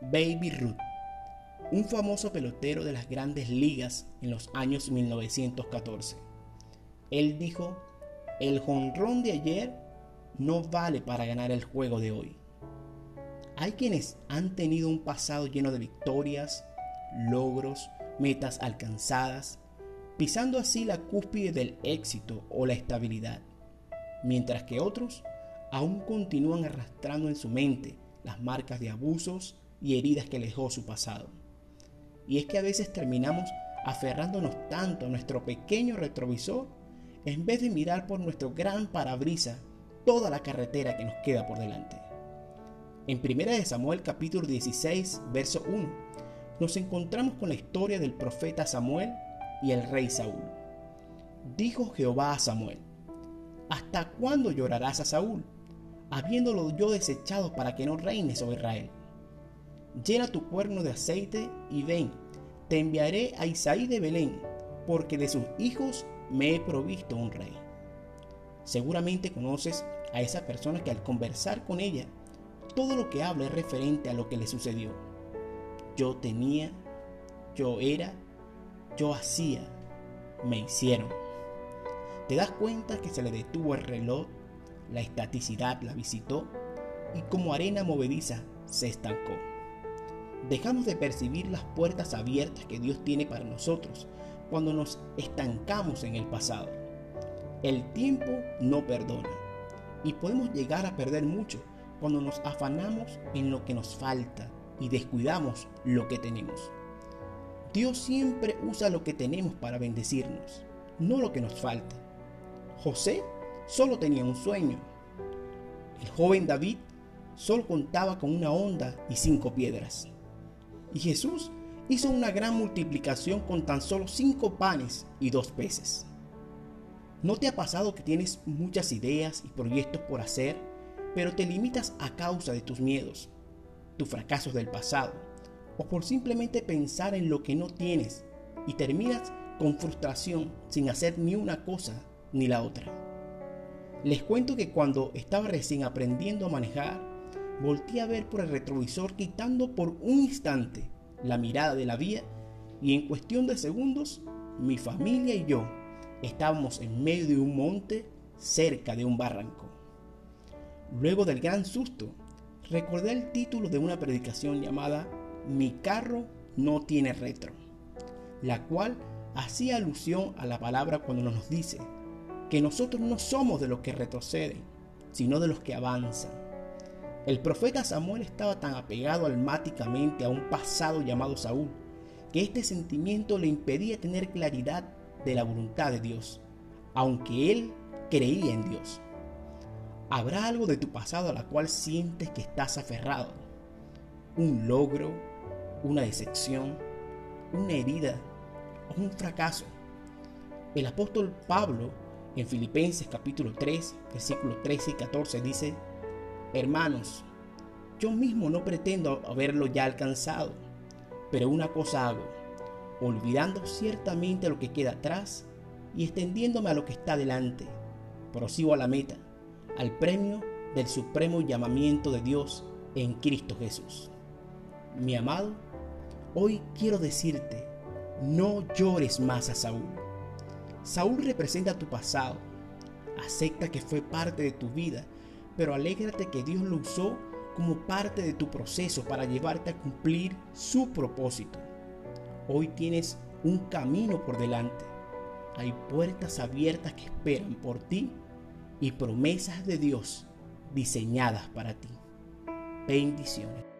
Baby Ruth, un famoso pelotero de las grandes ligas en los años 1914. Él dijo, el jonrón de ayer no vale para ganar el juego de hoy. Hay quienes han tenido un pasado lleno de victorias, logros, metas alcanzadas, pisando así la cúspide del éxito o la estabilidad, mientras que otros aún continúan arrastrando en su mente las marcas de abusos y heridas que dejó su pasado. Y es que a veces terminamos aferrándonos tanto a nuestro pequeño retrovisor en vez de mirar por nuestro gran parabrisa toda la carretera que nos queda por delante. En 1 Samuel capítulo 16, verso 1, nos encontramos con la historia del profeta Samuel y el rey Saúl. Dijo Jehová a Samuel, ¿hasta cuándo llorarás a Saúl, habiéndolo yo desechado para que no reine sobre Israel? Llena tu cuerno de aceite y ven, te enviaré a Isaí de Belén, porque de sus hijos me he provisto un rey. Seguramente conoces a esa persona que al conversar con ella, todo lo que habla es referente a lo que le sucedió. Yo tenía, yo era, yo hacía, me hicieron. Te das cuenta que se le detuvo el reloj, la estaticidad la visitó y como arena movediza se estancó dejamos de percibir las puertas abiertas que Dios tiene para nosotros cuando nos estancamos en el pasado. El tiempo no perdona y podemos llegar a perder mucho cuando nos afanamos en lo que nos falta y descuidamos lo que tenemos. Dios siempre usa lo que tenemos para bendecirnos, no lo que nos falta. José solo tenía un sueño. El joven David solo contaba con una onda y cinco piedras. Y Jesús hizo una gran multiplicación con tan solo cinco panes y dos peces. ¿No te ha pasado que tienes muchas ideas y proyectos por hacer, pero te limitas a causa de tus miedos, tus fracasos del pasado, o por simplemente pensar en lo que no tienes y terminas con frustración sin hacer ni una cosa ni la otra? Les cuento que cuando estaba recién aprendiendo a manejar, volteé a ver por el retrovisor quitando por un instante la mirada de la vía y en cuestión de segundos mi familia y yo estábamos en medio de un monte cerca de un barranco. Luego del gran susto, recordé el título de una predicación llamada Mi carro no tiene retro, la cual hacía alusión a la palabra cuando nos dice que nosotros no somos de los que retroceden, sino de los que avanzan. El profeta Samuel estaba tan apegado almáticamente a un pasado llamado Saúl, que este sentimiento le impedía tener claridad de la voluntad de Dios, aunque él creía en Dios. ¿Habrá algo de tu pasado a la cual sientes que estás aferrado? ¿Un logro? ¿Una decepción? ¿Una herida? ¿O un fracaso? El apóstol Pablo en Filipenses capítulo 3, versículos 13 y 14 dice, Hermanos, yo mismo no pretendo haberlo ya alcanzado, pero una cosa hago, olvidando ciertamente lo que queda atrás y extendiéndome a lo que está delante, prosigo a la meta, al premio del supremo llamamiento de Dios en Cristo Jesús. Mi amado, hoy quiero decirte, no llores más a Saúl. Saúl representa tu pasado, acepta que fue parte de tu vida pero alégrate que Dios lo usó como parte de tu proceso para llevarte a cumplir su propósito. Hoy tienes un camino por delante. Hay puertas abiertas que esperan por ti y promesas de Dios diseñadas para ti. Bendiciones.